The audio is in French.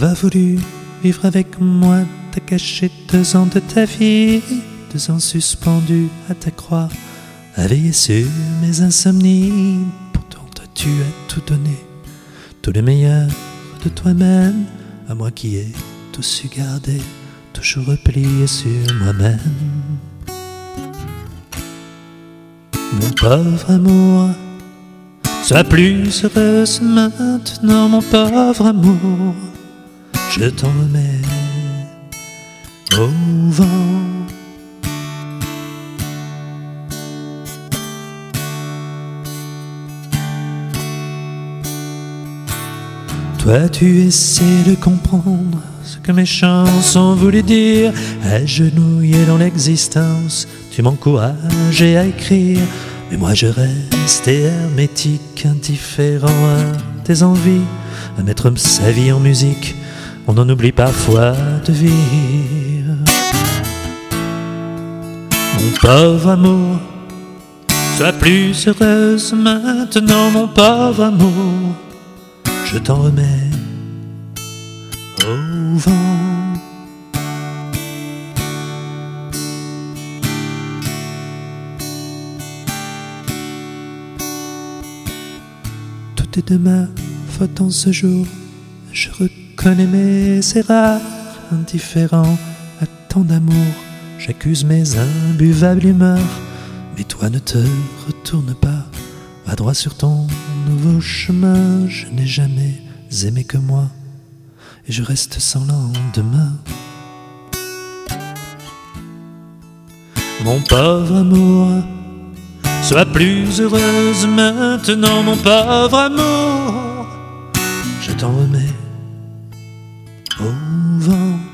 T'avais voulu vivre avec moi, t'as caché deux ans de ta vie, deux ans suspendus à ta croix, à veiller sur mes insomnies. Pourtant, toi, tu as tout donné, tout le meilleur de toi-même, à moi qui ai tout su garder, toujours replié sur moi-même. Mon pauvre amour, sois plus heureuse maintenant, mon pauvre amour je t'en remets au vent. Toi, tu essaies de comprendre ce que mes chansons voulaient dire. Agenouillé dans l'existence, tu m'encourages à écrire. Mais moi, je reste hermétique, indifférent à tes envies, à mettre sa vie en musique on en oublie parfois de vivre. Mon pauvre amour, sois plus heureuse maintenant, mon pauvre amour, je t'en remets au vent. Tout est de ma faute en ce jour, je connais c'est rare, indifférent à tant d'amour. J'accuse mes imbuvables humeurs, mais toi ne te retourne pas, va droit sur ton nouveau chemin. Je n'ai jamais aimé que moi, et je reste sans lendemain. Mon pauvre amour, sois plus heureuse maintenant, mon pauvre amour. Je t'en remets 芬芳